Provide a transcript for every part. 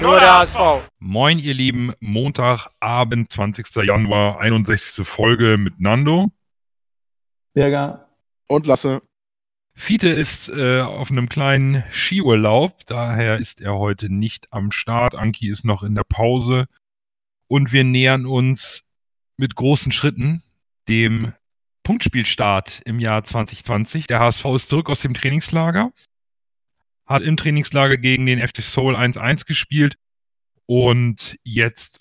nur der HSV. Moin, ihr Lieben. Montagabend, 20. Januar, 61. Folge mit Nando. Berger. Und Lasse. Fiete ist äh, auf einem kleinen Skiurlaub, daher ist er heute nicht am Start. Anki ist noch in der Pause und wir nähern uns mit großen Schritten dem Punktspielstart im Jahr 2020. Der HSV ist zurück aus dem Trainingslager hat im Trainingslager gegen den FC Seoul 1-1 gespielt und jetzt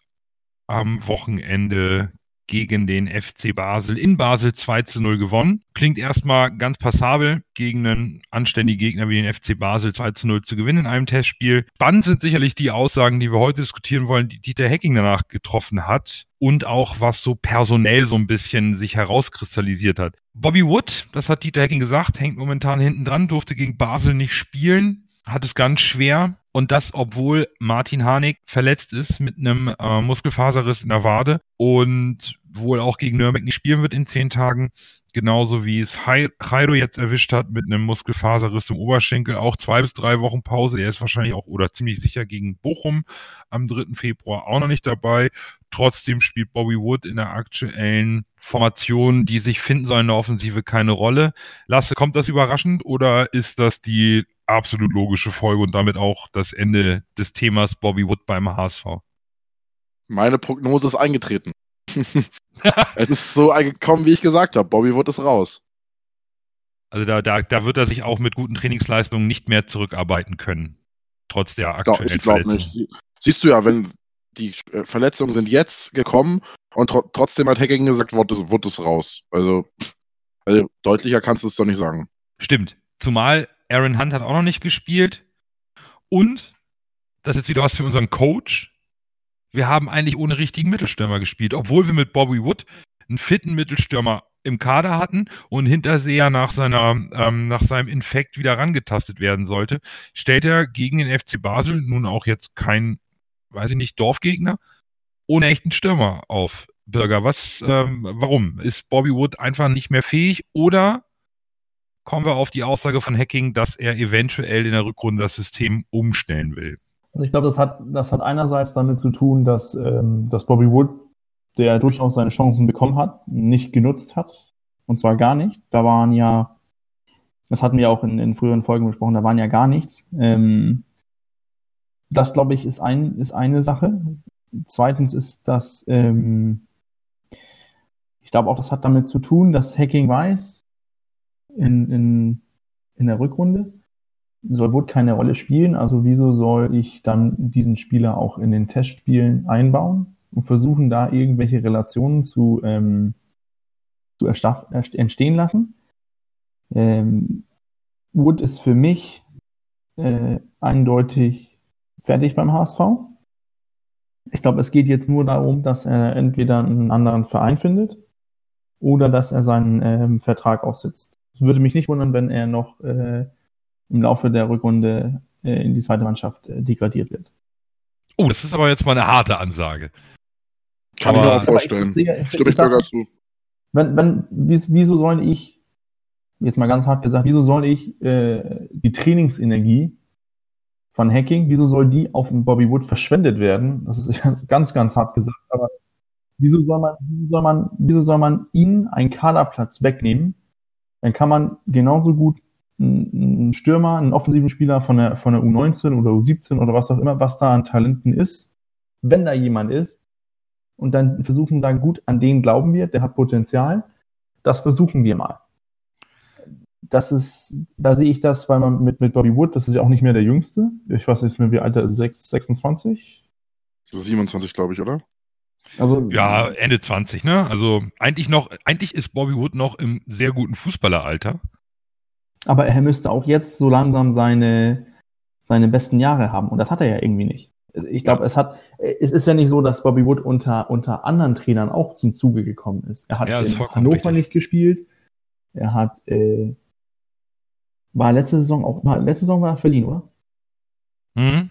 am Wochenende gegen den FC Basel in Basel 2 zu 0 gewonnen. Klingt erstmal ganz passabel, gegen einen anständigen Gegner wie den FC Basel 2 zu 0 zu gewinnen in einem Testspiel. Spannend sind sicherlich die Aussagen, die wir heute diskutieren wollen, die Dieter Hecking danach getroffen hat und auch was so personell so ein bisschen sich herauskristallisiert hat. Bobby Wood, das hat Dieter Hecking gesagt, hängt momentan hinten dran, durfte gegen Basel nicht spielen, hat es ganz schwer. Und das, obwohl Martin Harnik verletzt ist mit einem äh, Muskelfaserriss in der Wade und wohl auch gegen Nürnberg nicht spielen wird in zehn Tagen. Genauso wie es Jairo jetzt erwischt hat mit einem Muskelfaserriss im Oberschenkel. Auch zwei bis drei Wochen Pause. Er ist wahrscheinlich auch oder ziemlich sicher gegen Bochum am 3. Februar auch noch nicht dabei. Trotzdem spielt Bobby Wood in der aktuellen Formation, die sich finden soll in der Offensive, keine Rolle. Lasse, kommt das überraschend oder ist das die absolut logische Folge und damit auch das Ende des Themas Bobby Wood beim HSV? Meine Prognose ist eingetreten. es ist so gekommen, wie ich gesagt habe. Bobby Wood ist raus. Also da, da, da wird er sich auch mit guten Trainingsleistungen nicht mehr zurückarbeiten können. Trotz der aktuellen ich glaub Verletzung. Nicht. Siehst du ja, wenn die äh, Verletzungen sind jetzt gekommen und tr trotzdem hat Hacking gesagt, Wood ist, Wood ist raus. Also, also deutlicher kannst du es doch nicht sagen. Stimmt. Zumal Aaron Hunt hat auch noch nicht gespielt. Und, das ist wieder was für unseren Coach, wir haben eigentlich ohne richtigen Mittelstürmer gespielt, obwohl wir mit Bobby Wood einen fitten Mittelstürmer im Kader hatten und Hinterseher nach seiner ähm, nach seinem Infekt wieder rangetastet werden sollte, stellt er gegen den FC Basel nun auch jetzt kein, weiß ich nicht, Dorfgegner ohne echten Stürmer auf. Bürger, was, ähm, warum? Ist Bobby Wood einfach nicht mehr fähig oder kommen wir auf die Aussage von Hacking, dass er eventuell in der Rückrunde das System umstellen will? Also ich glaube, das hat, das hat einerseits damit zu tun, dass, ähm, dass Bobby Wood, der durchaus seine Chancen bekommen hat, nicht genutzt hat. Und zwar gar nicht. Da waren ja, das hatten wir auch in, in früheren Folgen besprochen, da waren ja gar nichts. Ähm, das, glaube ich, ist, ein, ist eine Sache. Zweitens ist das, ähm, ich glaube auch, das hat damit zu tun, dass Hacking weiß, in, in, in der Rückrunde, soll Wood keine Rolle spielen, also wieso soll ich dann diesen Spieler auch in den Testspielen einbauen und versuchen, da irgendwelche Relationen zu, ähm, zu entstehen lassen? Ähm, Wood ist für mich äh, eindeutig fertig beim HSV. Ich glaube, es geht jetzt nur darum, dass er entweder einen anderen Verein findet oder dass er seinen ähm, Vertrag aussitzt. Würde mich nicht wundern, wenn er noch äh, im Laufe der Rückrunde äh, in die zweite Mannschaft äh, degradiert wird. Oh, das ist aber jetzt mal eine harte Ansage. Kann aber, ich mir auch vorstellen. Stimme ich sogar zu. Wenn, wenn, wieso soll ich, jetzt mal ganz hart gesagt, wieso soll ich äh, die Trainingsenergie von Hacking, wieso soll die auf Bobby Wood verschwendet werden? Das ist ganz, ganz hart gesagt, aber wieso soll man, wieso soll man, wieso soll man ihnen einen Kaderplatz wegnehmen? Dann kann man genauso gut einen Stürmer, einen offensiven Spieler von der, von der U19 oder U17 oder was auch immer, was da an Talenten ist, wenn da jemand ist, und dann versuchen sagen, gut, an den glauben wir, der hat Potenzial, das versuchen wir mal. Das ist, da sehe ich das, weil man mit, mit Bobby Wood, das ist ja auch nicht mehr der Jüngste. Ich weiß nicht mehr, wie alt er ist, 26? 27, glaube ich, oder? Also, ja, Ende 20, ne? Also eigentlich noch, eigentlich ist Bobby Wood noch im sehr guten Fußballeralter. Aber er müsste auch jetzt so langsam seine, seine besten Jahre haben. Und das hat er ja irgendwie nicht. Ich glaube, es hat, es ist ja nicht so, dass Bobby Wood unter, unter anderen Trainern auch zum Zuge gekommen ist. Er hat Ja, in Hannover richtig. nicht gespielt. Er hat, äh, war letzte Saison auch, war, letzte Saison war er verliehen, oder? Mhm.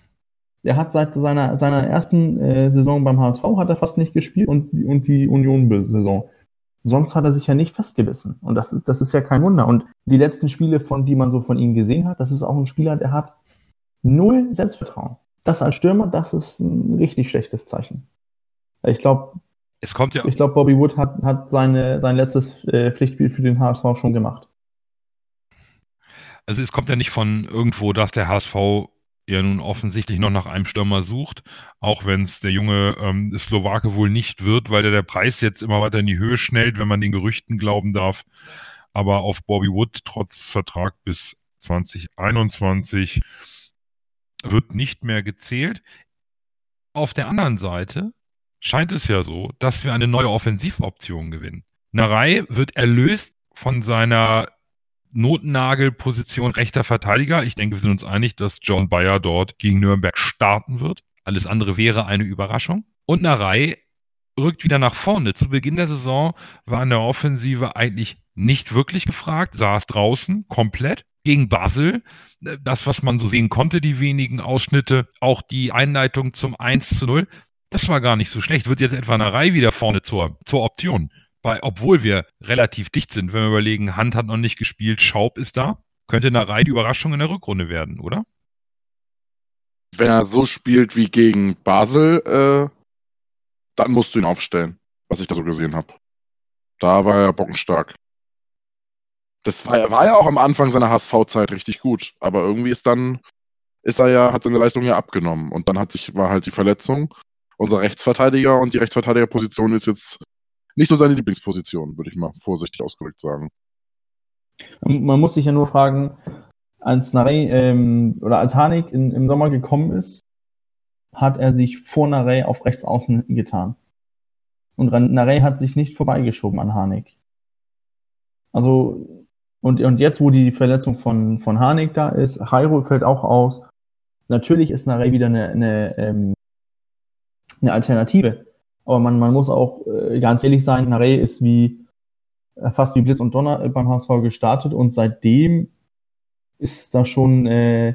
Er hat seit seiner, seiner ersten äh, Saison beim HSV hat er fast nicht gespielt und, und die Union-Saison. Sonst hat er sich ja nicht festgebissen. Und das ist, das ist ja kein Wunder. Und die letzten Spiele, von die man so von ihm gesehen hat, das ist auch ein Spieler, der hat null Selbstvertrauen. Das als Stürmer, das ist ein richtig schlechtes Zeichen. Ich glaube, Es kommt ja, ich glaube, Bobby Wood hat, hat seine, sein letztes äh, Pflichtspiel für den HSV schon gemacht. also es kommt ja nicht von irgendwo, dass der HSV ja nun offensichtlich noch nach einem Stürmer sucht, auch wenn es der junge ähm, Slowake wohl nicht wird, weil der, der Preis jetzt immer weiter in die Höhe schnellt, wenn man den Gerüchten glauben darf. Aber auf Bobby Wood trotz Vertrag bis 2021 wird nicht mehr gezählt. Auf der anderen Seite scheint es ja so, dass wir eine neue Offensivoption gewinnen. Narei wird erlöst von seiner Notnagelposition rechter Verteidiger. Ich denke, wir sind uns einig, dass John Bayer dort gegen Nürnberg starten wird. Alles andere wäre eine Überraschung. Und Narei rückt wieder nach vorne. Zu Beginn der Saison war in der Offensive eigentlich nicht wirklich gefragt, saß draußen komplett gegen Basel. Das, was man so sehen konnte, die wenigen Ausschnitte, auch die Einleitung zum 1 zu 0, das war gar nicht so schlecht. Wird jetzt etwa Narei wieder vorne zur, zur Option. Bei, obwohl wir relativ dicht sind, wenn wir überlegen, Hand hat noch nicht gespielt, Schaub ist da, könnte Narei die Überraschung in der Rückrunde werden, oder? Wenn er so spielt wie gegen Basel, äh, dann musst du ihn aufstellen, was ich da so gesehen habe. Da war er bockenstark. Das war, war ja auch am Anfang seiner HSV-Zeit richtig gut, aber irgendwie ist dann, ist er ja, hat seine Leistung ja abgenommen und dann hat sich, war halt die Verletzung. Unser Rechtsverteidiger und die Rechtsverteidigerposition ist jetzt nicht so seine Lieblingsposition, würde ich mal vorsichtig ausgedrückt sagen. Man muss sich ja nur fragen, als Narey ähm, oder als Hanik in, im Sommer gekommen ist, hat er sich vor Narey auf rechts außen getan. Und Narey hat sich nicht vorbeigeschoben an Hanik. Also, und, und jetzt, wo die Verletzung von, von Hanik da ist, Jairo fällt auch aus. Natürlich ist Narey wieder eine, eine, ähm, eine Alternative. Aber man, man muss auch äh, ganz ehrlich sein, Narey ist wie äh, fast wie Blitz und Donner äh, beim HSV gestartet und seitdem ist da schon, äh,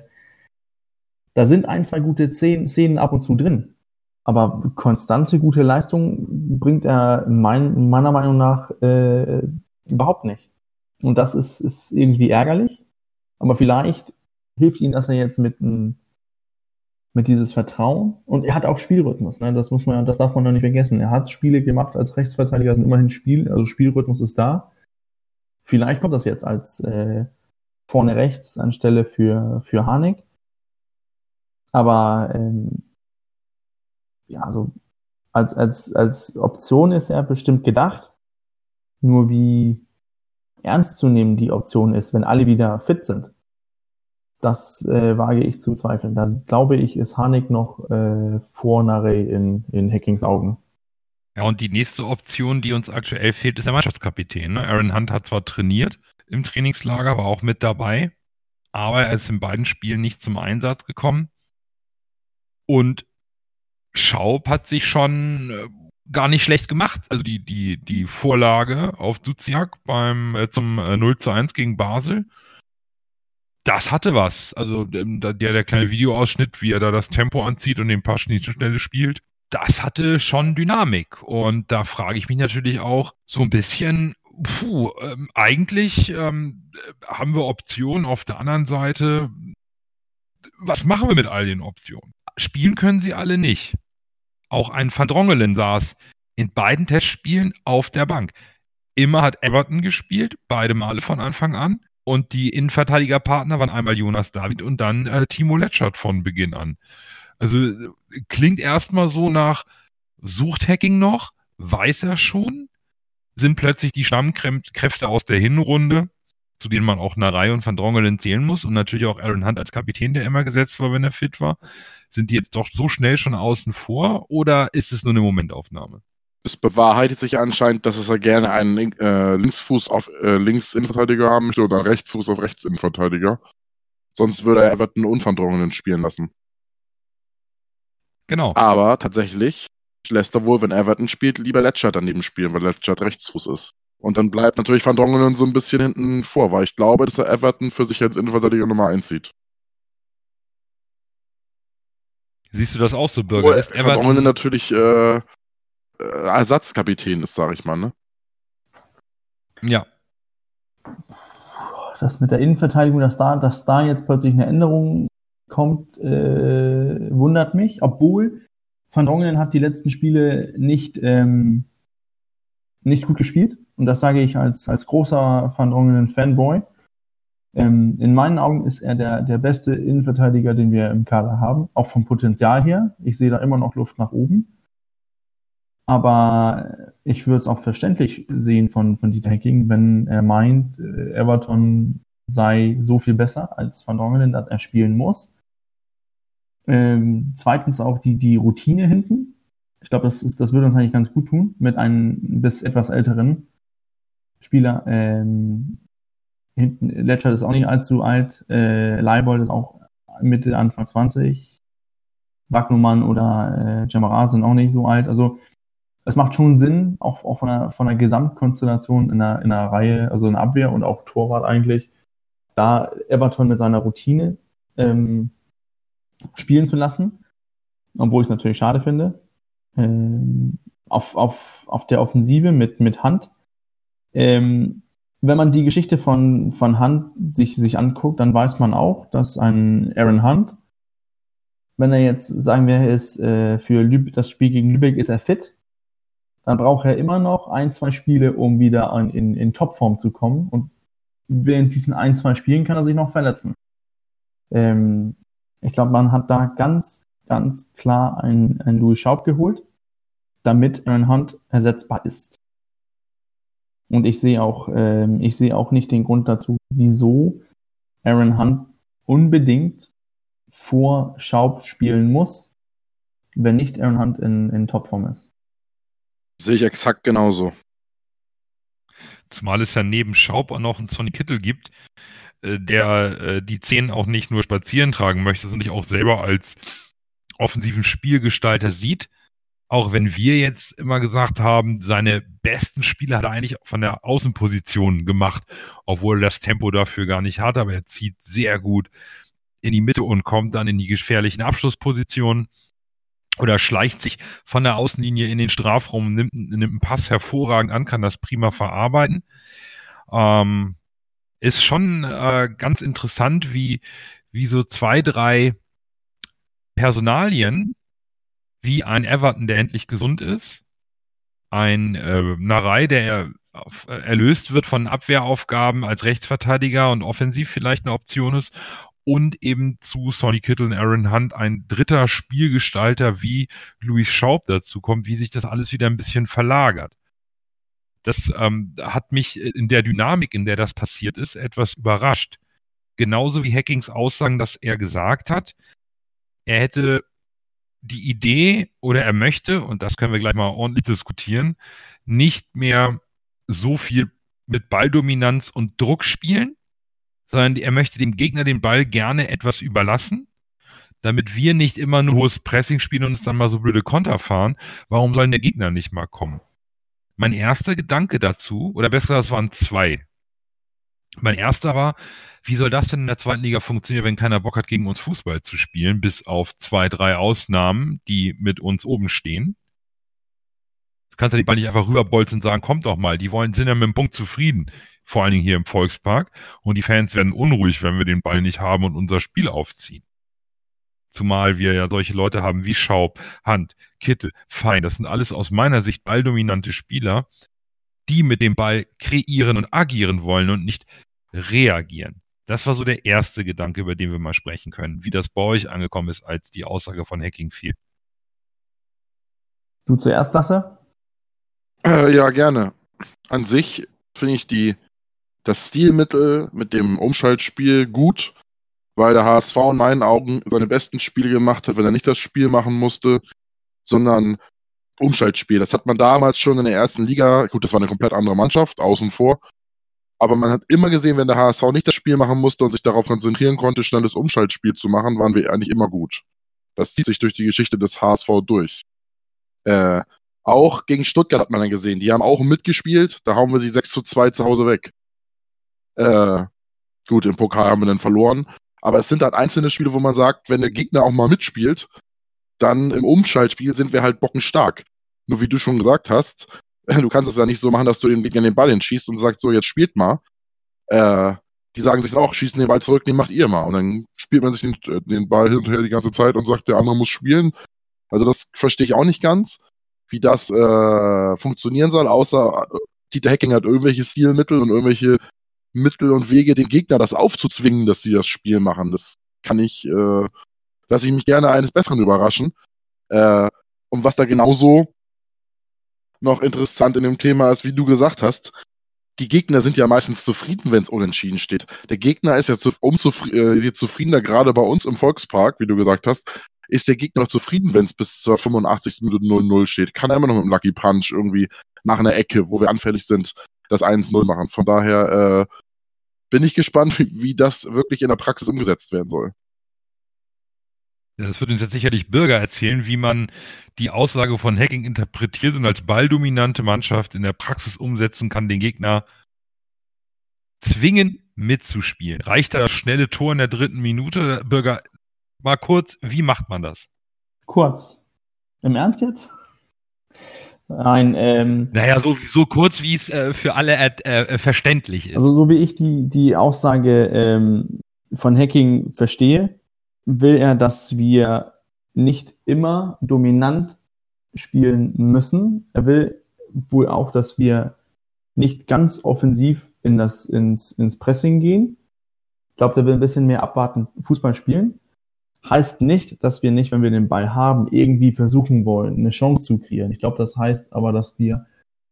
da sind ein, zwei gute Szenen, ab und zu drin. Aber konstante gute Leistung bringt er mein, meiner Meinung nach äh, überhaupt nicht. Und das ist, ist irgendwie ärgerlich. Aber vielleicht hilft ihm das ja jetzt mit, ein, mit dieses Vertrauen. Und er hat auch Spielrhythmus. Ne? Das muss man, das darf man noch nicht vergessen. Er hat Spiele gemacht als Rechtsverteidiger, sind immerhin Spiel, also Spielrhythmus ist da. Vielleicht kommt das jetzt als äh, vorne rechts anstelle für, für Harnik. Aber ähm, ja, also als, als, als Option ist er bestimmt gedacht. Nur wie ernst zu nehmen die Option ist, wenn alle wieder fit sind, das äh, wage ich zu zweifeln. Da glaube ich, ist Harnik noch äh, vor Narey in, in Hackings Augen. Ja, und die nächste Option, die uns aktuell fehlt, ist der Mannschaftskapitän. Ne? Aaron Hunt hat zwar trainiert im Trainingslager, war auch mit dabei, aber er ist in beiden Spielen nicht zum Einsatz gekommen. Und Schaub hat sich schon äh, gar nicht schlecht gemacht. Also die, die, die Vorlage auf Duziak beim, äh, zum äh, 0 zu 1 gegen Basel, das hatte was. Also ähm, der, der kleine Videoausschnitt, wie er da das Tempo anzieht und den paar Schnittstelle spielt, das hatte schon Dynamik. Und da frage ich mich natürlich auch so ein bisschen, puh, ähm, eigentlich ähm, haben wir Optionen auf der anderen Seite. Was machen wir mit all den Optionen? Spielen können sie alle nicht. Auch ein Van Drongelen saß in beiden Testspielen auf der Bank. Immer hat Everton gespielt, beide Male von Anfang an. Und die Innenverteidigerpartner waren einmal Jonas David und dann äh, Timo Letschert von Beginn an. Also äh, klingt erstmal so nach sucht Hacking noch, weiß er schon, sind plötzlich die Stammkräfte aus der Hinrunde, zu denen man auch Narei und Van Drongelen zählen muss und natürlich auch Aaron Hunt als Kapitän, der immer gesetzt war, wenn er fit war. Sind die jetzt doch so schnell schon außen vor oder ist es nur eine Momentaufnahme? Es bewahrheitet sich anscheinend, dass er gerne einen Link, äh, Linksfuß auf äh, Links-Innenverteidiger haben möchte oder Rechtsfuß auf Rechts-Innenverteidiger. Sonst würde er Everton unverdrungenen spielen lassen. Genau. Aber tatsächlich lässt er wohl, wenn Everton spielt, lieber Letchert daneben spielen, weil Letchert Rechtsfuß ist. Und dann bleibt natürlich Van Drongelen so ein bisschen hinten vor, weil ich glaube, dass er Everton für sich als Innenverteidiger Nummer 1 sieht. Siehst du das auch so, Bürger? Ist Everton, natürlich äh, Ersatzkapitän ist, sage ich mal. Ne? ja, Das mit der Innenverteidigung, dass da, dass da jetzt plötzlich eine Änderung kommt, äh, wundert mich, obwohl Van Drongelen hat die letzten Spiele nicht, ähm, nicht gut gespielt. Und das sage ich als, als großer Van Drongelen-Fanboy. Ähm, in meinen Augen ist er der, der beste Innenverteidiger, den wir im Kader haben, auch vom Potenzial her. Ich sehe da immer noch Luft nach oben. Aber ich würde es auch verständlich sehen von, von Dieter Hecking, wenn er meint, äh, Everton sei so viel besser als Van Drongelen, dass er spielen muss. Ähm, zweitens auch die, die Routine hinten. Ich glaube, das, ist, das würde uns eigentlich ganz gut tun mit einem bis etwas älteren Spieler. Ähm, hinten, Letchert ist auch nicht allzu alt. Äh, Leibold ist auch Mitte, Anfang 20. Wagnumann oder äh, Jamara sind auch nicht so alt. Also es macht schon Sinn, auch, auch von, der, von der Gesamtkonstellation in der, in der Reihe, also in der Abwehr und auch Torwart eigentlich, da Everton mit seiner Routine ähm, spielen zu lassen, obwohl ich es natürlich schade finde. Ähm, auf, auf, auf der Offensive mit, mit Hand. Ähm, wenn man die Geschichte von, von Hunt sich, sich anguckt, dann weiß man auch, dass ein Aaron Hunt, wenn er jetzt sagen wir, ist äh, für Lüb das Spiel gegen Lübeck ist er fit, dann braucht er immer noch ein, zwei Spiele, um wieder an, in, in Topform zu kommen. Und während diesen ein, zwei Spielen kann er sich noch verletzen. Ähm, ich glaube, man hat da ganz, ganz klar einen, einen Louis Schaub geholt, damit Aaron Hunt ersetzbar ist. Und ich sehe auch, ähm, ich sehe auch nicht den Grund dazu, wieso Aaron Hunt unbedingt vor Schaub spielen muss, wenn nicht Aaron Hunt in, in Topform ist. Sehe ich exakt genauso. zumal es ja neben Schaub auch noch einen Sonny Kittel gibt, äh, der äh, die Zehn auch nicht nur spazieren tragen möchte, sondern sich auch selber als offensiven Spielgestalter sieht. Auch wenn wir jetzt immer gesagt haben, seine besten Spiele hat er eigentlich von der Außenposition gemacht, obwohl er das Tempo dafür gar nicht hat, aber er zieht sehr gut in die Mitte und kommt dann in die gefährlichen Abschlusspositionen oder schleicht sich von der Außenlinie in den Strafraum, nimmt, nimmt einen Pass hervorragend an, kann das prima verarbeiten. Ähm, ist schon äh, ganz interessant, wie, wie so zwei, drei Personalien, wie ein Everton, der endlich gesund ist, ein äh, Narei, der äh, erlöst wird von Abwehraufgaben als Rechtsverteidiger und offensiv vielleicht eine Option ist und eben zu Sonny Kittle und Aaron Hunt ein dritter Spielgestalter wie Louis Schaub dazu kommt, wie sich das alles wieder ein bisschen verlagert. Das ähm, hat mich in der Dynamik, in der das passiert ist, etwas überrascht. Genauso wie Hackings Aussagen, dass er gesagt hat, er hätte die Idee oder er möchte, und das können wir gleich mal ordentlich diskutieren, nicht mehr so viel mit Balldominanz und Druck spielen, sondern er möchte dem Gegner den Ball gerne etwas überlassen, damit wir nicht immer nur hohes Pressing spielen und uns dann mal so blöde Konter fahren. Warum soll der Gegner nicht mal kommen? Mein erster Gedanke dazu, oder besser, das waren zwei. Mein erster war, wie soll das denn in der zweiten Liga funktionieren, wenn keiner Bock hat, gegen uns Fußball zu spielen, bis auf zwei, drei Ausnahmen, die mit uns oben stehen? Kannst ja die Ball nicht einfach rüberbolzen und sagen, kommt doch mal, die wollen, sind ja mit dem Punkt zufrieden, vor allen Dingen hier im Volkspark, und die Fans werden unruhig, wenn wir den Ball nicht haben und unser Spiel aufziehen. Zumal wir ja solche Leute haben wie Schaub, Hand, Kittel, Fein. Das sind alles aus meiner Sicht balldominante Spieler, die mit dem Ball kreieren und agieren wollen und nicht reagieren. Das war so der erste Gedanke, über den wir mal sprechen können, wie das bei euch angekommen ist, als die Aussage von Hacking fiel. Du zuerst, Lasse? Äh, ja, gerne. An sich finde ich die, das Stilmittel mit dem Umschaltspiel gut, weil der HSV in meinen Augen seine besten Spiele gemacht hat, wenn er nicht das Spiel machen musste, sondern Umschaltspiel. Das hat man damals schon in der ersten Liga, gut, das war eine komplett andere Mannschaft, außen vor, aber man hat immer gesehen, wenn der HSV nicht das Spiel machen musste und sich darauf konzentrieren konnte, schnelles Umschaltspiel zu machen, waren wir eigentlich immer gut. Das zieht sich durch die Geschichte des HSV durch. Äh, auch gegen Stuttgart hat man dann gesehen. Die haben auch mitgespielt. Da hauen wir sie 6 zu 2 zu Hause weg. Äh, gut, im Pokal haben wir dann verloren. Aber es sind halt einzelne Spiele, wo man sagt, wenn der Gegner auch mal mitspielt, dann im Umschaltspiel sind wir halt bockenstark. Nur wie du schon gesagt hast, du kannst es ja nicht so machen, dass du den Gegner den Ball hinschießt und sagst, so, jetzt spielt mal. Äh, die sagen sich auch, schießen den Ball zurück, den macht ihr mal. Und dann spielt man sich den, äh, den Ball hinterher die ganze Zeit und sagt, der andere muss spielen. Also das verstehe ich auch nicht ganz, wie das äh, funktionieren soll, außer äh, Dieter Hecking hat irgendwelche Stilmittel und irgendwelche Mittel und Wege, den Gegner das aufzuzwingen, dass sie das Spiel machen. Das kann ich, äh, lasse ich mich gerne eines Besseren überraschen. Äh, und was da genauso noch interessant in dem Thema ist, wie du gesagt hast, die Gegner sind ja meistens zufrieden, wenn es unentschieden steht. Der Gegner ist ja zu, umzufri äh, zufriedener, gerade bei uns im Volkspark, wie du gesagt hast, ist der Gegner zufrieden, wenn es bis zur 85. Minute 0-0 steht. Kann er immer noch mit einem Lucky Punch irgendwie nach einer Ecke, wo wir anfällig sind, das 1-0 machen. Von daher äh, bin ich gespannt, wie, wie das wirklich in der Praxis umgesetzt werden soll. Ja, das wird uns jetzt sicherlich Bürger erzählen, wie man die Aussage von Hacking interpretiert und als balldominante Mannschaft in der Praxis umsetzen kann, den Gegner zwingen mitzuspielen. Reicht da das schnelle Tor in der dritten Minute? Bürger, mal kurz, wie macht man das? Kurz. Im Ernst jetzt? Nein, ähm. Naja, so, so kurz, wie es äh, für alle äh, äh, verständlich ist. Also, so wie ich die, die Aussage ähm, von Hacking verstehe, will er, dass wir nicht immer dominant spielen müssen. Er will wohl auch, dass wir nicht ganz offensiv in das, ins, ins Pressing gehen. Ich glaube, der will ein bisschen mehr abwarten, Fußball spielen. Heißt nicht, dass wir nicht, wenn wir den Ball haben, irgendwie versuchen wollen, eine Chance zu kreieren. Ich glaube, das heißt aber, dass wir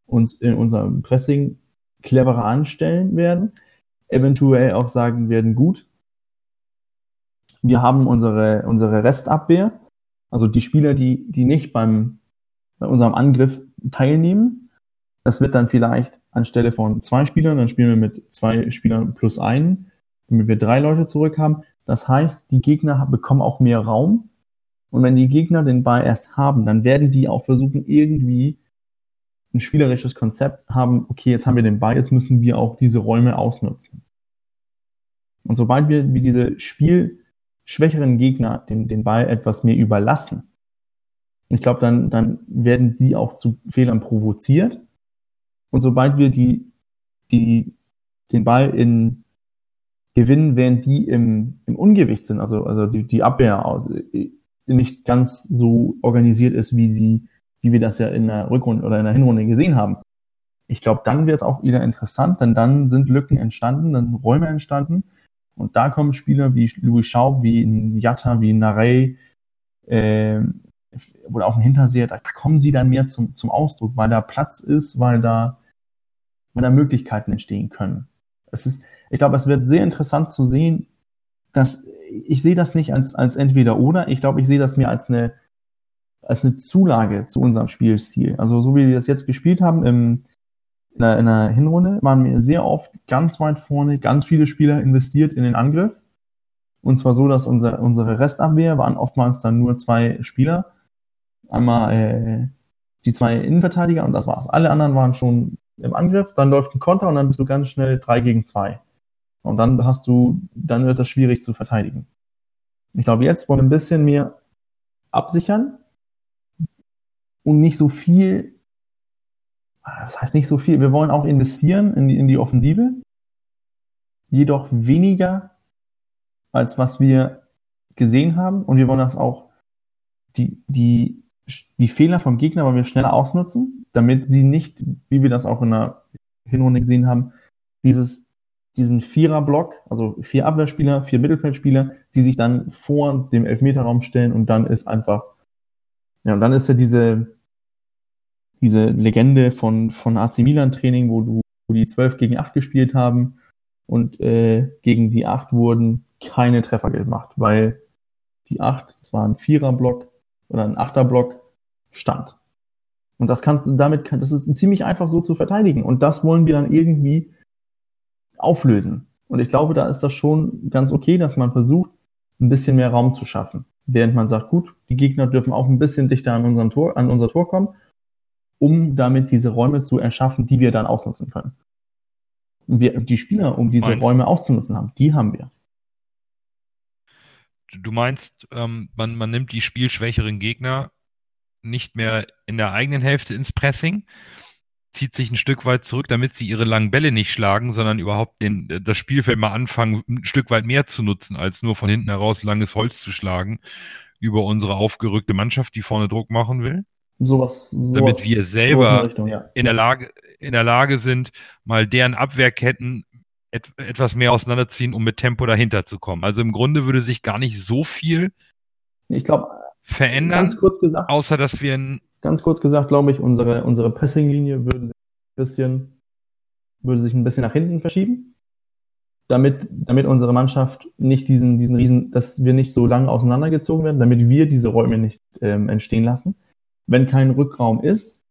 uns in unserem Pressing cleverer anstellen werden, eventuell auch sagen werden, gut, wir haben unsere, unsere Restabwehr, also die Spieler, die, die nicht beim, bei unserem Angriff teilnehmen. Das wird dann vielleicht anstelle von zwei Spielern, dann spielen wir mit zwei Spielern plus einen, damit wir drei Leute zurück haben. Das heißt, die Gegner bekommen auch mehr Raum. Und wenn die Gegner den Ball erst haben, dann werden die auch versuchen, irgendwie ein spielerisches Konzept haben, okay, jetzt haben wir den Ball, jetzt müssen wir auch diese Räume ausnutzen. Und sobald wir wie diese Spiel, schwächeren Gegner den, den Ball etwas mehr überlassen, ich glaube, dann, dann werden sie auch zu Fehlern provoziert. Und sobald wir die, die, den Ball in gewinnen, während die im, im Ungewicht sind, also, also die, die Abwehr aus, nicht ganz so organisiert ist, wie sie, wie wir das ja in der Rückrunde oder in der Hinrunde gesehen haben. Ich glaube, dann wird es auch wieder interessant, denn dann sind Lücken entstanden, dann Räume entstanden, und da kommen Spieler wie Louis Schaub, wie Jatta, wie Narey, äh, oder auch ein Hinterseher, da kommen sie dann mehr zum, zum Ausdruck, weil da Platz ist, weil da, weil da Möglichkeiten entstehen können. Es ist, ich glaube, es wird sehr interessant zu sehen, dass ich sehe das nicht als, als entweder oder, ich glaube, ich sehe das mehr als eine, als eine Zulage zu unserem Spielstil. Also so wie wir das jetzt gespielt haben im, in der, in der Hinrunde waren wir sehr oft ganz weit vorne, ganz viele Spieler investiert in den Angriff. Und zwar so, dass unser, unsere Restabwehr waren oftmals dann nur zwei Spieler. Einmal äh, die zwei Innenverteidiger und das war's. Alle anderen waren schon im Angriff, dann läuft ein Konter und dann bist du ganz schnell drei gegen zwei. Und dann hast du, dann wird das schwierig zu verteidigen. Ich glaube, jetzt wollen wir ein bisschen mehr absichern und nicht so viel das heißt nicht so viel. Wir wollen auch investieren in die, in die Offensive, jedoch weniger als was wir gesehen haben. Und wir wollen das auch, die, die, die Fehler vom Gegner wollen wir schneller ausnutzen, damit sie nicht, wie wir das auch in der Hinrunde gesehen haben, dieses, diesen Vierer-Block, also vier Abwehrspieler, vier Mittelfeldspieler, die sich dann vor dem Elfmeterraum stellen und dann ist einfach, ja, und dann ist ja diese, diese Legende von, von AC Milan Training, wo du wo die 12 gegen 8 gespielt haben und äh, gegen die 8 wurden keine Treffer gemacht, weil die 8, das war ein Vierer-Block oder ein Achter-Block, stand. Und das kannst du damit, das ist ziemlich einfach so zu verteidigen. Und das wollen wir dann irgendwie auflösen. Und ich glaube, da ist das schon ganz okay, dass man versucht, ein bisschen mehr Raum zu schaffen. während man sagt, gut, die Gegner dürfen auch ein bisschen dichter an, unseren Tor, an unser Tor kommen, um damit diese Räume zu erschaffen, die wir dann ausnutzen können. Wir, die Spieler, um diese Meinst- Räume auszunutzen haben, die haben wir. Du meinst, ähm, man, man nimmt die spielschwächeren Gegner nicht mehr in der eigenen Hälfte ins Pressing, zieht sich ein Stück weit zurück, damit sie ihre langen Bälle nicht schlagen, sondern überhaupt den, das Spielfeld mal anfangen, ein Stück weit mehr zu nutzen, als nur von hinten heraus langes Holz zu schlagen über unsere aufgerückte Mannschaft, die vorne Druck machen will. Sowas, sowas Damit wir in selber der Richtung, ja. in der Lage, in der Lage sind, mal deren Abwehrketten et, etwas mehr auseinanderziehen, um mit Tempo dahinter zu kommen. Also im Grunde würde sich gar nicht so viel Ich glaube, verändern, kurz gesagt, außer dass wir ein, ganz kurz gesagt, glaube ich, unsere, unsere Pressing-Linie würde sich ein bisschen, würde sich ein bisschen nach hinten verschieben. Damit, damit unsere Mannschaft nicht diesen, diesen riesen, dass wir nicht so lange auseinandergezogen werden, damit wir diese Räume nicht ähm, entstehen lassen. Wenn kein Rückraum ist,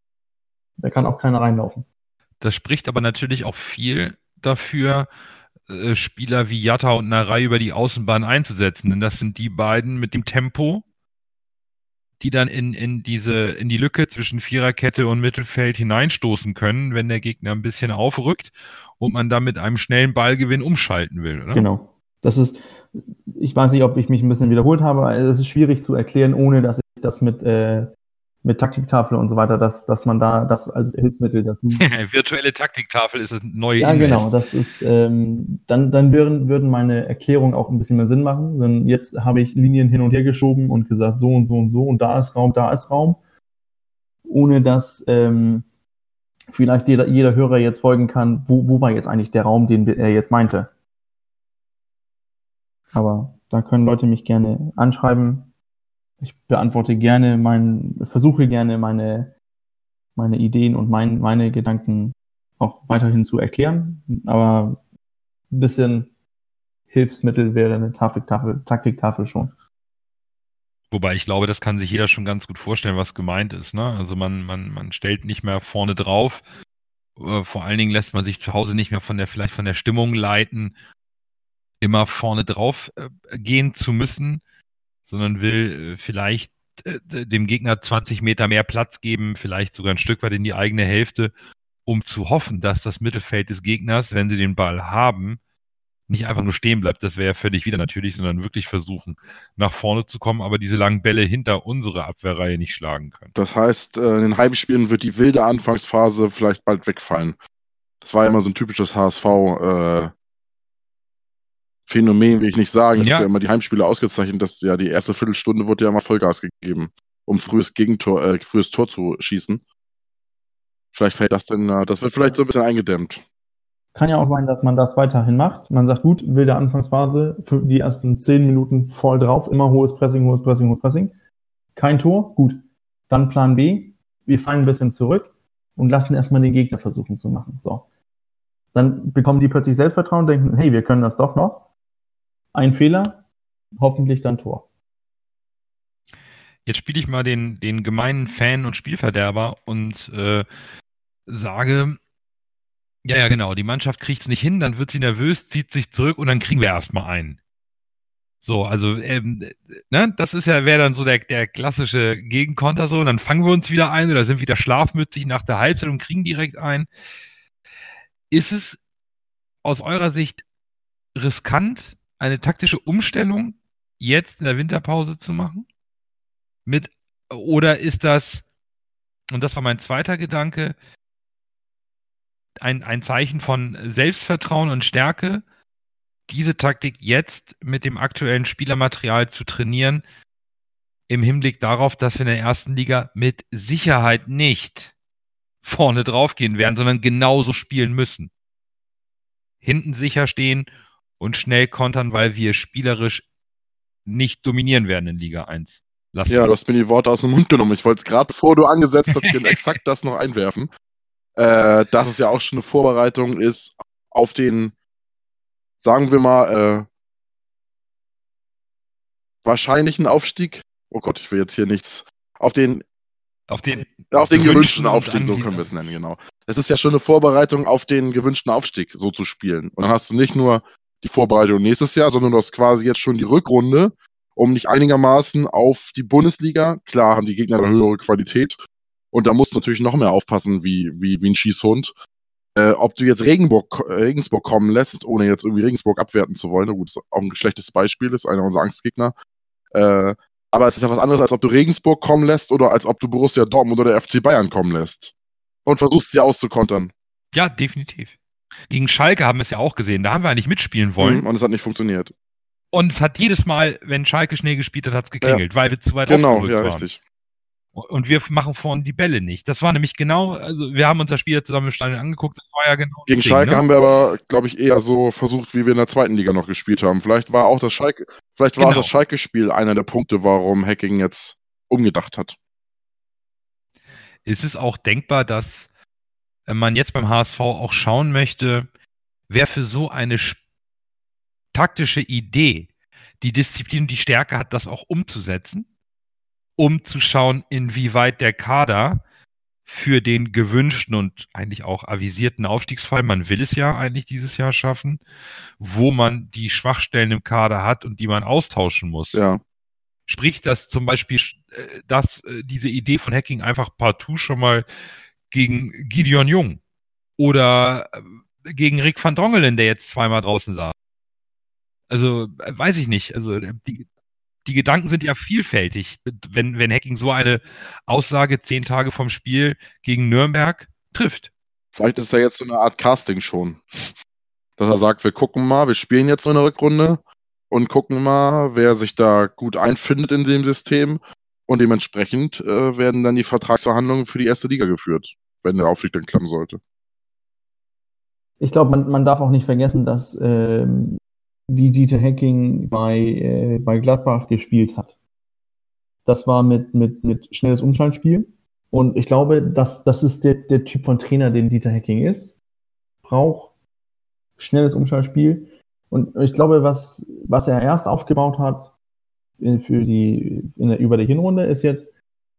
da kann auch keiner reinlaufen. das spricht aber natürlich auch viel dafür, äh, Spieler wie Jatta und Narei über die Außenbahn einzusetzen, denn das sind die beiden mit dem Tempo, die dann in, in diese, in die Lücke zwischen Viererkette und Mittelfeld hineinstoßen können, wenn der Gegner ein bisschen aufrückt und man dann mit einem schnellen Ballgewinn umschalten will, oder? Genau. Das ist, ich weiß nicht, ob ich mich ein bisschen wiederholt habe, aber es ist schwierig zu erklären, ohne dass ich das mit, äh, mit Taktiktafel und so weiter, dass, dass man da das als Hilfsmittel dazu. Virtuelle Taktiktafel ist das neue ja, E-Mail. genau. Das ist, ähm, dann, dann würden, würden meine Erklärungen auch ein bisschen mehr Sinn machen. Denn jetzt habe ich Linien hin und her geschoben und gesagt, so und so und so und da ist Raum, da ist Raum. Ohne dass ähm, vielleicht jeder, jeder Hörer jetzt folgen kann, wo, wo war jetzt eigentlich der Raum, den er jetzt meinte. Aber da können Leute mich gerne anschreiben. Ich beantworte gerne mein, versuche gerne meine, meine Ideen und mein, meine Gedanken auch weiterhin zu erklären. Aber ein bisschen Hilfsmittel wäre eine Taktiktafel, Taktiktafel schon. Wobei ich glaube, das kann sich jeder schon ganz gut vorstellen, was gemeint ist. Ne? Also man, man, man stellt nicht mehr vorne drauf. Äh, Vor allen Dingen lässt man sich zu Hause nicht mehr von der, vielleicht von der Stimmung leiten, immer vorne drauf äh, gehen zu müssen, sondern will äh, vielleicht äh, dem Gegner 20 Meter mehr Platz geben, vielleicht sogar ein Stück weit in die eigene Hälfte, um zu hoffen, dass das Mittelfeld des Gegners, wenn sie den Ball haben, nicht einfach nur stehen bleibt, das wäre ja völlig wieder natürlich, sondern wirklich versuchen, nach vorne zu kommen, aber diese langen Bälle hinter unsere Abwehrreihe nicht schlagen können. Das heißt, äh, in den Heimspielen wird die wilde Anfangsphase vielleicht bald wegfallen. Das war immer so ein typisches HSV äh, Phänomen, will ich nicht sagen. Es Ja. ist ja immer die Heimspiele ausgezeichnet, dass ja die erste Viertelstunde wurde ja immer Vollgas gegeben, um frühes Gegentor, äh, frühes Tor zu schießen. Vielleicht fällt das denn, äh, das wird vielleicht so ein bisschen eingedämmt. Kann ja auch sein, dass man das weiterhin macht. Man sagt, gut, wilde Anfangsphase, für die ersten zehn Minuten voll drauf, immer hohes Pressing, hohes Pressing, hohes Pressing. Kein Tor, gut. Dann Plan B, wir fallen ein bisschen zurück und lassen erstmal den Gegner versuchen zu machen. So. Dann bekommen die plötzlich Selbstvertrauen, denken, hey, wir können das doch noch. Ein Fehler, hoffentlich dann Tor. Jetzt spiele ich mal den, den gemeinen Fan und Spielverderber und äh, sage, ja, ja, genau, die Mannschaft kriegt es nicht hin, dann wird sie nervös, zieht sich zurück und dann kriegen wir erstmal einen. So, also, ähm, ne, das ist ja, wäre dann so der, der klassische Gegenkonter so, dann fangen wir uns wieder ein oder sind wieder schlafmützig nach der Halbzeit und kriegen direkt ein. Ist es aus eurer Sicht riskant, eine taktische Umstellung jetzt in der Winterpause zu machen? Mit, oder ist das, und das war mein zweiter Gedanke, ein, ein Zeichen von Selbstvertrauen und Stärke, diese Taktik jetzt mit dem aktuellen Spielermaterial zu trainieren, im Hinblick darauf, dass wir in der ersten Liga mit Sicherheit nicht vorne draufgehen werden, sondern genauso spielen müssen. Hinten sicher stehen und schnell kontern, weil wir spielerisch nicht dominieren werden in Liga 1. Lass Ja, du hast mir die Worte aus dem Mund genommen. Ich wollte es gerade, bevor du angesetzt hast, hier exakt das noch einwerfen. Äh, dass es ja auch schon eine Vorbereitung ist auf den, sagen wir mal, äh, wahrscheinlichen Aufstieg. Oh Gott, ich will jetzt hier nichts. Auf den, auf den, auf den gewünschten Aufstieg, so können wir es nennen, genau. Es ist ja schon eine Vorbereitung auf den gewünschten Aufstieg, so zu spielen. Und dann hast du nicht nur die Vorbereitung nächstes Jahr, sondern du hast quasi jetzt schon die Rückrunde um nicht einigermaßen auf die Bundesliga, klar haben die Gegner eine höhere Qualität und da musst du natürlich noch mehr aufpassen wie, wie, wie ein Schießhund. Äh, ob du jetzt Regenburg, Regensburg kommen lässt, ohne jetzt irgendwie Regensburg abwerten zu wollen, gut, ist auch ein schlechtes Beispiel, ist einer unserer Angstgegner. Äh, aber es ist ja was anderes, als ob du Regensburg kommen lässt oder als ob du Borussia Dortmund oder FC Bayern kommen lässt. Und versuchst sie auszukontern. Ja, definitiv. Gegen Schalke haben wir es ja auch gesehen. Da haben wir eigentlich mitspielen wollen. Mhm, und es hat nicht funktioniert. Und es hat jedes Mal, wenn Schalke Schnee gespielt hat, hat es geklingelt, ja. weil wir zu weit Genau, ja, waren. richtig. Und wir machen vorne die Bälle nicht. Das war nämlich genau, also wir haben uns das Spiel zusammen im Stadion angeguckt, das war ja genau. Gegen Ding, Schalke ne? haben wir aber, glaube ich, eher so versucht, wie wir in der zweiten Liga noch gespielt haben. Vielleicht war auch das Schalke, vielleicht war genau. auch das Schalke-Spiel einer der Punkte, warum Hacking jetzt umgedacht hat. Ist es auch denkbar, dass man jetzt beim HSV auch schauen möchte, wer für so eine taktische Idee die Disziplin und die Stärke hat, das auch umzusetzen? um zu schauen, inwieweit der Kader für den gewünschten und eigentlich auch avisierten Aufstiegsfall, man will es ja eigentlich dieses Jahr schaffen, wo man die Schwachstellen im Kader hat und die man austauschen muss. Ja. Sprich, dass zum Beispiel, äh, dass äh, diese Idee von Hacking einfach partout schon mal gegen Gideon Jung oder äh, gegen Rick van Drongelen, der jetzt zweimal draußen saß. Also, weiß ich nicht. Also, die, die Gedanken sind ja vielfältig, wenn, wenn Hacking so eine Aussage zehn Tage vom Spiel gegen Nürnberg trifft. Vielleicht ist er jetzt so eine Art Casting schon. Dass er sagt, wir gucken mal, wir spielen jetzt so eine Rückrunde und gucken mal, wer sich da gut einfindet in dem System. Und dementsprechend äh, werden dann die Vertragsverhandlungen für die erste Liga geführt, wenn der Aufstieg dann klappen sollte. Ich glaube, man, man darf auch nicht vergessen, dass ähm, wie Dieter Hecking bei, äh, bei Gladbach gespielt hat. Das war mit, mit, mit schnelles Umschaltspiel. Und ich glaube, dass das ist der, der Typ von Trainer, den Dieter Hecking ist. Braucht schnelles Umschaltspiel. Und ich glaube, was, was er erst aufgebaut hat für die, in der, über die Hinrunde ist jetzt,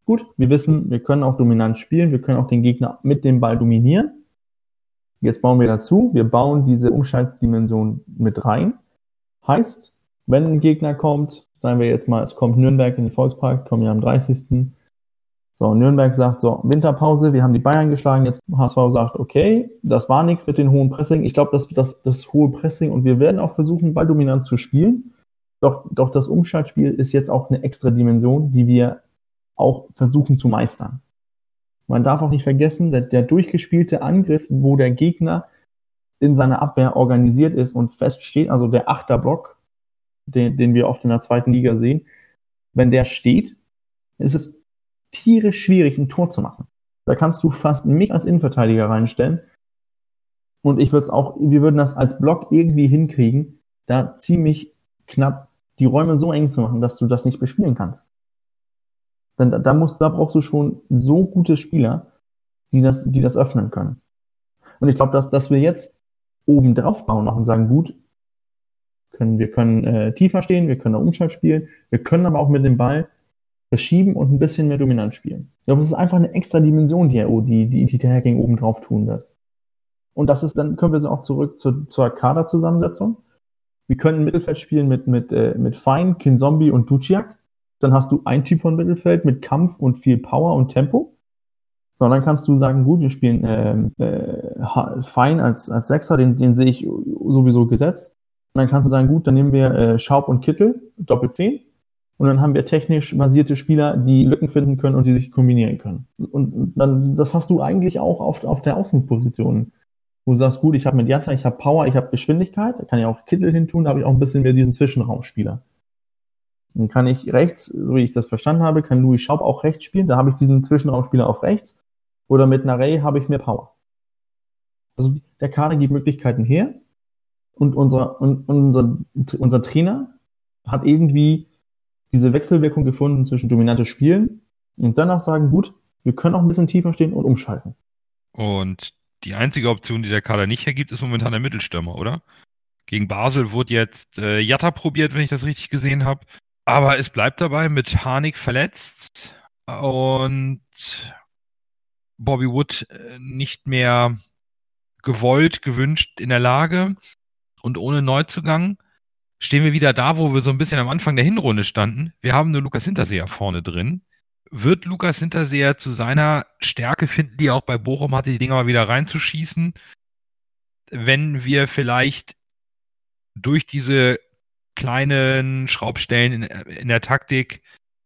gut, wir wissen, wir können auch dominant spielen, wir können auch den Gegner mit dem Ball dominieren. Jetzt bauen wir dazu, wir bauen diese Umschaltdimension mit rein. Heißt, wenn ein Gegner kommt, sagen wir jetzt mal, es kommt Nürnberg in den Volkspark, kommen ja am 30. So, Nürnberg sagt so, Winterpause, wir haben die Bayern geschlagen, jetzt HSV sagt, okay, das war nichts mit den hohen Pressing. Ich glaube, das, das, das hohe Pressing und wir werden auch versuchen, balldominant zu spielen. Doch, doch das Umschaltspiel ist jetzt auch eine extra Dimension, die wir auch versuchen zu meistern. Man darf auch nicht vergessen, der, der durchgespielte Angriff, wo der Gegner in seiner Abwehr organisiert ist und feststeht, also der Achterblock, den, den wir oft in der zweiten Liga sehen, wenn der steht, ist es tierisch schwierig, ein Tor zu machen. Da kannst du fast mich als Innenverteidiger reinstellen. Und ich würde es auch, wir würden das als Block irgendwie hinkriegen, da ziemlich knapp die Räume so eng zu machen, dass du das nicht bespielen kannst. Denn da, da, musst, da brauchst du schon so gute Spieler, die das, die das öffnen können. Und ich glaube, dass, dass wir jetzt oben drauf bauen noch und sagen, gut, können, wir können äh, tiefer stehen, wir können Umschalt spielen, wir können aber auch mit dem Ball verschieben und ein bisschen mehr dominant spielen. Ich glaube, es ist einfach eine extra Dimension, die, die, die, die Hacking oben drauf tun wird. Und das ist, dann können wir auch zurück zu, zur Kaderzusammensetzung. Wir können Mittelfeld spielen mit, mit, äh, mit Fein, Kinzombie und Duciak. Dann hast du ein Typ von Mittelfeld mit Kampf und viel Power und Tempo. So, dann kannst du sagen, gut, wir spielen ähm, äh, Fein als, als Sechser, den, den sehe ich sowieso gesetzt. Und dann kannst du sagen, gut, dann nehmen wir äh, Schaub und Kittel, Doppel 10. Und dann haben wir technisch basierte Spieler, die Lücken finden können und die sich kombinieren können. Und dann, das hast du eigentlich auch auf, auf der Außenposition. Du sagst, gut, ich habe Mediator, ich habe Power, ich habe Geschwindigkeit, da kann ich auch Kittel hin tun, da habe ich auch ein bisschen mehr diesen Zwischenraumspieler. Dann kann ich rechts, so wie ich das verstanden habe, kann Louis Schaub auch rechts spielen, da habe ich diesen Zwischenraumspieler auf rechts. Oder mit einer Ray habe ich mehr Power. Also der Kader gibt Möglichkeiten her und unser, und unser, unser Trainer hat irgendwie diese Wechselwirkung gefunden zwischen dominantes Spielen und danach sagen, gut, wir können auch ein bisschen tiefer stehen und umschalten. Und die einzige Option, die der Kader nicht hergibt, ist momentan der Mittelstürmer, oder? Gegen Basel wurde jetzt äh, Jatta probiert, wenn ich das richtig gesehen habe. Aber es bleibt dabei mit Harnik verletzt und Bobby Wood äh, nicht mehr gewollt, gewünscht in der Lage und ohne Neuzugang. stehen wir wieder da, wo wir so ein bisschen am Anfang der Hinrunde standen. Wir haben nur Lukas Hinterseher vorne drin. Wird Lukas Hinterseher zu seiner Stärke finden, die er auch bei Bochum hatte, die Dinger mal wieder reinzuschießen, wenn wir vielleicht durch diese kleinen Schraubstellen in, in der Taktik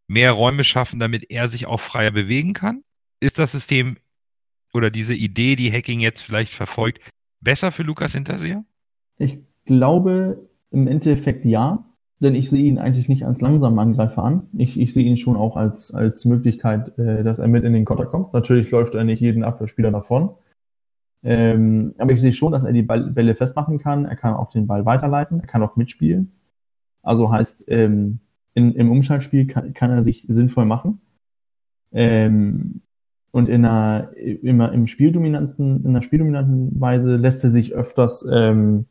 mehr Räume schaffen, damit er sich auch freier bewegen kann? Ist das System oder diese Idee, die Hacking jetzt vielleicht verfolgt, besser für Lukas Hinterseher? Ich glaube im Endeffekt ja, denn ich sehe ihn eigentlich nicht als langsamen Angreifer an. Ich, ich sehe ihn schon auch als, als Möglichkeit, äh, dass er mit in den Konter kommt. Natürlich läuft er nicht jeden Abwehrspieler davon. Ähm, aber ich sehe schon, dass er die Bälle festmachen kann. Er kann auch den Ball weiterleiten. Er kann auch mitspielen. Also heißt, ähm, in, im Umschaltspiel kann, kann er sich sinnvoll machen. Ähm, und in einer, immer im Spieldominanten, in einer spieldominanten Weise lässt er sich öfters ähm,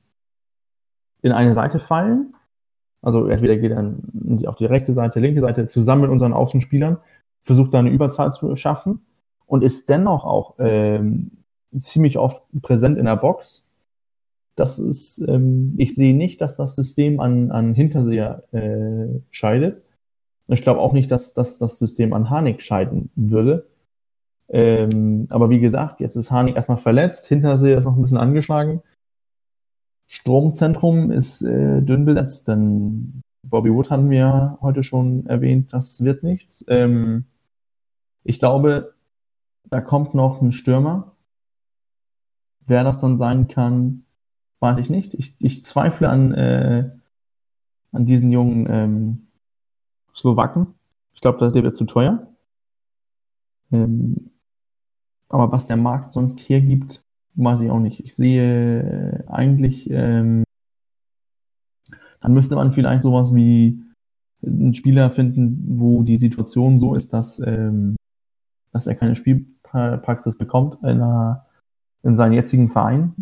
in eine Seite fallen. Also entweder geht er auf die rechte Seite, linke Seite zusammen mit unseren Außenspielern, versucht da eine Überzahl zu schaffen und ist dennoch auch ähm, ziemlich oft präsent in der Box. Das ist, ähm, ich sehe nicht, dass das System an, an Hinterseher äh, scheidet. Ich glaube auch nicht, dass, dass das System an Harnik scheiden würde. Ähm, aber wie gesagt, jetzt ist Harnik erstmal verletzt, Hinterseher ist noch ein bisschen angeschlagen. Stromzentrum ist äh, dünn besetzt, denn Bobby Wood hatten wir heute schon erwähnt, das wird nichts. Ähm, ich glaube, da kommt noch ein Stürmer. Wer das dann sein kann, weiß ich nicht. Ich, ich zweifle an, äh, an diesen jungen ähm, Slowaken. Ich glaube, das wird zu teuer. Ähm, aber was der Markt sonst hier gibt, weiß ich auch nicht. Ich sehe äh, eigentlich, ähm, dann müsste man vielleicht sowas wie einen Spieler finden, wo die Situation so ist, dass, ähm, dass er keine Spielpraxis bekommt in, einer, in seinem jetzigen Verein.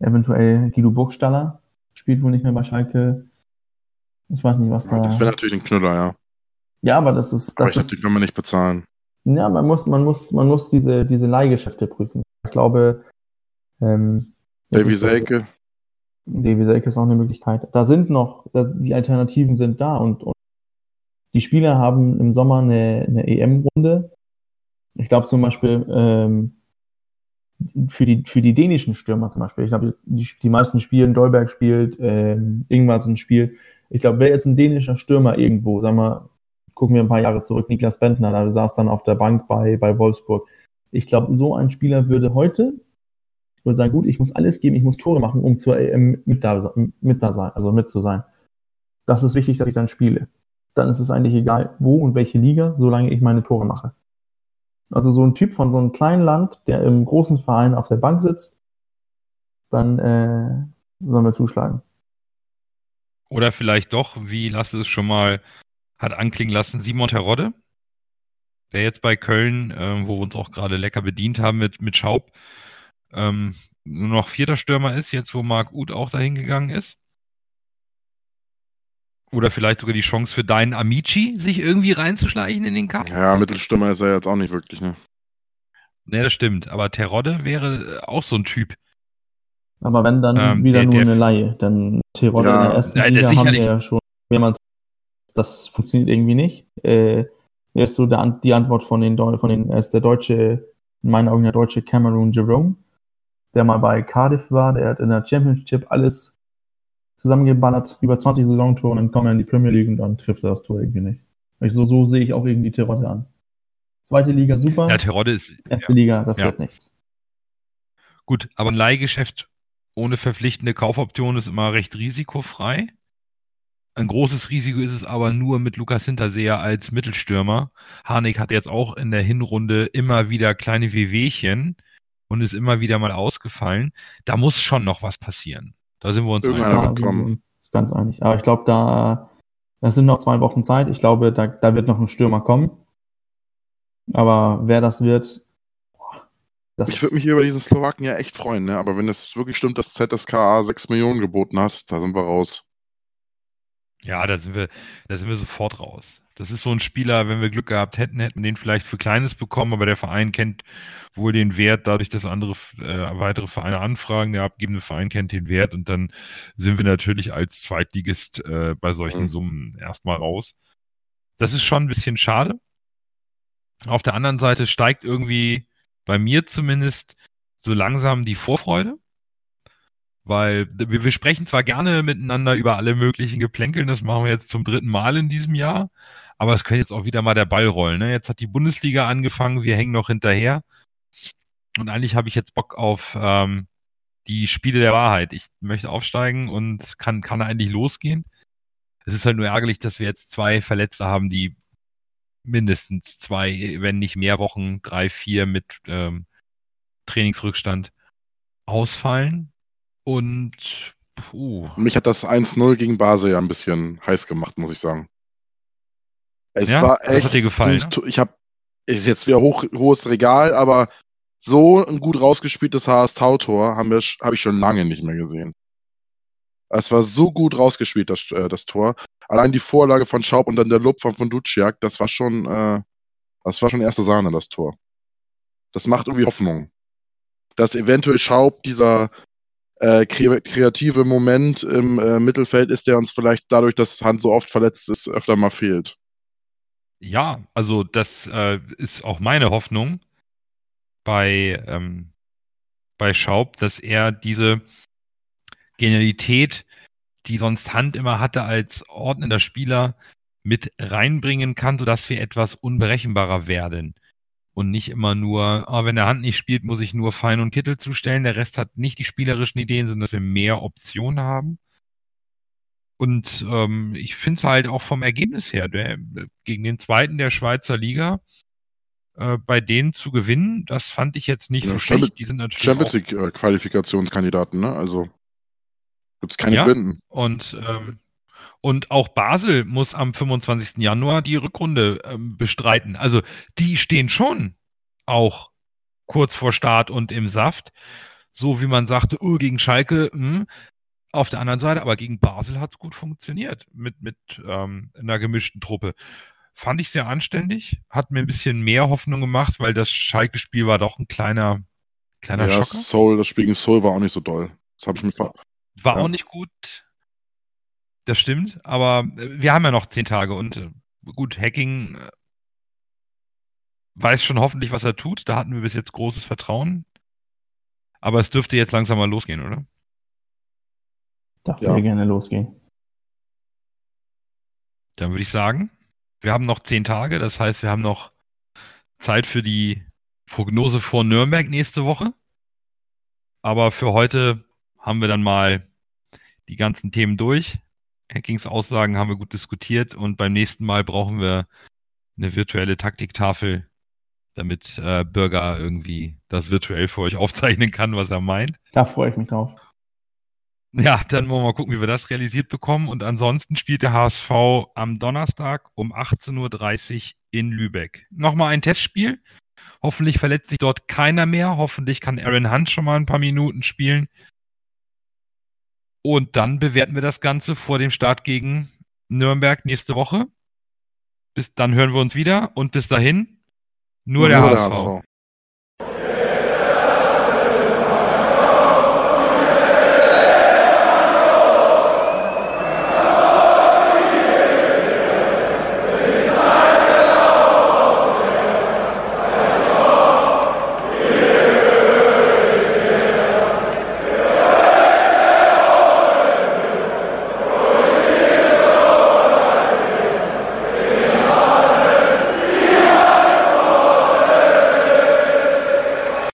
Äh, eventuell Guido Burgstaller spielt wohl nicht mehr bei Schalke. Ich weiß nicht, was da. Das wäre natürlich ein Knüller, ja. Ja, aber das ist. Das aber ich ist, die können wir nicht bezahlen. Ja, man muss, man muss, man muss diese, diese Leihgeschäfte prüfen. Ich glaube, ähm, Davy Selke. Davy Selke ist auch eine Möglichkeit. Da sind noch, die Alternativen sind da und, und die Spieler haben im Sommer eine, eine EM-Runde. Ich glaube zum Beispiel ähm, für die für die dänischen Stürmer zum Beispiel. Ich glaube, die, die meisten spielen, Dolberg spielt, ähm, Ingwarsen spielt. Ich glaube, wer jetzt ein dänischer Stürmer irgendwo, sagen wir, gucken wir ein paar Jahre zurück, Niklas Bentner, da saß dann auf der Bank bei, bei Wolfsburg. Ich glaube, so ein Spieler würde heute würde sagen, gut, ich muss alles geben, ich muss Tore machen, um zur EM mit da, mit da sein, also mit zu sein. Das ist wichtig, dass ich dann spiele. Dann ist es eigentlich egal, wo und welche Liga, solange ich meine Tore mache. Also so ein Typ von so einem kleinen Land, der im großen Verein auf der Bank sitzt, dann äh, sollen wir zuschlagen. Oder vielleicht doch, wie Lasse es schon mal hat anklingen lassen, Simon Terodde, der jetzt bei Köln, äh, wo wir uns auch gerade lecker bedient haben mit, mit Schaub, ähm, nur noch vierter Stürmer ist, jetzt wo Marc Uth auch dahin gegangen ist. Oder vielleicht sogar die Chance für deinen Amici, sich irgendwie reinzuschleichen in den Cup. Ja, Mittelstürmer ist er jetzt auch nicht wirklich, ne? Ne, das stimmt. Aber Terodde wäre äh, auch so ein Typ. Aber wenn dann ähm, wieder der, nur der, eine Laie, dann Terodde ja, in der ersten ja, Liga haben wir ja schon mehrmals das funktioniert irgendwie nicht. Äh, er ist so der, die Antwort von den, von den, ist der deutsche, in meinen Augen der deutsche Cameron Jerome, der mal bei Cardiff war, der hat in der Championship alles zusammengeballert, über 20 Saisontore und dann kommt er in die Premier League und dann trifft er das Tor irgendwie nicht. So, so sehe ich auch irgendwie Terodde an. Zweite Liga super. Ja, Terodde ist. Erste ja. Liga, das ja. wird nichts. Gut, aber ein Leihgeschäft ohne verpflichtende Kaufoption ist immer recht risikofrei. Ein großes Risiko ist es aber nur mit Lukas Hinterseher als Mittelstürmer. Harnik hat jetzt auch in der Hinrunde immer wieder kleine Wehwehchen und ist immer wieder mal ausgefallen. Da muss schon noch was passieren. Da sind wir uns einig. Ganz einig. Aber ich glaube, da, das sind noch zwei Wochen Zeit. Ich glaube, da, da wird noch ein Stürmer kommen. Aber wer das wird, das ich würde mich über diesen Slowaken ja echt freuen, ne? aber wenn es wirklich stimmt, dass ZSKA 6 Millionen geboten hat, da sind wir raus. Ja, da sind wir, da sind wir sofort raus. Das ist so ein Spieler, wenn wir Glück gehabt hätten, hätten wir den vielleicht für Kleines bekommen, aber der Verein kennt wohl den Wert, dadurch, dass andere äh, weitere Vereine anfragen. Der abgebende Verein kennt den Wert und dann sind wir natürlich als Zweitligist äh, bei solchen Mhm. Summen erstmal raus. Das ist schon ein bisschen schade. Auf der anderen Seite steigt irgendwie bei mir zumindest so langsam die Vorfreude. Weil wir, wir sprechen zwar gerne miteinander über alle möglichen Geplänkeln, das machen wir jetzt zum dritten Mal in diesem Jahr, aber es könnte jetzt auch wieder mal der Ball rollen. Ne? Jetzt hat die Bundesliga angefangen, wir hängen noch hinterher. Und eigentlich habe ich jetzt Bock auf ähm, die Spiele der Wahrheit. Ich möchte aufsteigen und kann, kann eigentlich losgehen. Es ist halt nur ärgerlich, dass wir jetzt zwei Verletzte haben, die mindestens zwei, wenn nicht mehr Wochen, drei, vier mit ähm, Trainingsrückstand ausfallen. Und puh, Mich hat das 1-0 gegen Basel ja ein bisschen heiß gemacht, muss ich sagen. Es ja, war das echt. hat dir gefallen. ein To- Ich habe, es ist jetzt wieder hoch, hohes Regal, aber so ein gut rausgespieltes HSV-Tor habe ich schon lange nicht mehr gesehen. Es war so gut rausgespielt, das, äh, das Tor. Allein die Vorlage von Schaub und dann der Lob von, von Duciak, das war schon, äh, das war schon erste Sahne, das Tor. Das macht irgendwie Hoffnung. Dass eventuell Schaub dieser äh, kre kreative Moment im äh, Mittelfeld ist, der uns vielleicht dadurch, dass Hand so oft verletzt ist, öfter mal fehlt. Ja, also das äh, ist auch meine Hoffnung bei, ähm, bei Schaub, dass er diese Genialität, die sonst Hand immer hatte als ordnender Spieler, mit reinbringen kann, sodass wir etwas unberechenbarer werden. Und nicht immer nur, ah, wenn der Hand nicht spielt, muss ich nur Fein und Kittel zustellen. Der Rest hat nicht die spielerischen Ideen, sondern dass wir mehr Optionen haben. Und ähm, ich finde es halt auch vom Ergebnis her, der, gegen den zweiten der Schweizer Liga, äh, bei denen zu gewinnen, das fand ich jetzt nicht Ja, so Champions- schlecht. Die sind natürlich Champions auch, League äh, Qualifikationskandidaten, ne? Also gibt's keine Ja. Blinden. und, ähm, und auch Basel muss am 25. Januar die Rückrunde ähm, bestreiten. Also die stehen schon auch kurz vor Start und im Saft. So wie man sagte, oh, gegen Schalke, hm. auf der anderen Seite, aber gegen Basel hat es gut funktioniert mit, mit ähm, einer gemischten Truppe. Fand ich sehr anständig, hat mir ein bisschen mehr Hoffnung gemacht, weil das Schalke-Spiel war doch ein kleiner, kleiner Ja, Schocker. Soul, das Spiel gegen Soul war auch nicht so doll. Das habe ich mir ver War Ja. auch nicht gut. Das stimmt, aber äh, wir haben ja noch zehn Tage und äh, gut, Hacking äh, weiß schon hoffentlich, was er tut. Da hatten wir bis jetzt großes Vertrauen. Aber es dürfte jetzt langsam mal losgehen, oder? Darf Ja. sehr gerne losgehen. Dann würde ich sagen, wir haben noch zehn Tage. Das heißt, wir haben noch Zeit für die Prognose vor Nürnberg nächste Woche. Aber für heute haben wir dann mal die ganzen Themen durch. Hackings Aussagen haben wir gut diskutiert und beim nächsten Mal brauchen wir eine virtuelle Taktiktafel, damit äh, Bürger irgendwie das virtuell für euch aufzeichnen kann, was er meint. Da freue ich mich drauf. Ja, dann wollen wir mal gucken, wie wir das realisiert bekommen. Und ansonsten spielt der HSV am Donnerstag um 18.30 Uhr in Lübeck. Nochmal ein Testspiel. Hoffentlich verletzt sich dort keiner mehr. Hoffentlich kann Aaron Hunt schon mal ein paar Minuten spielen. Und dann bewerten wir das Ganze vor dem Start gegen Nürnberg nächste Woche. Bis dann hören wir uns wieder und bis dahin nur, der, HSV.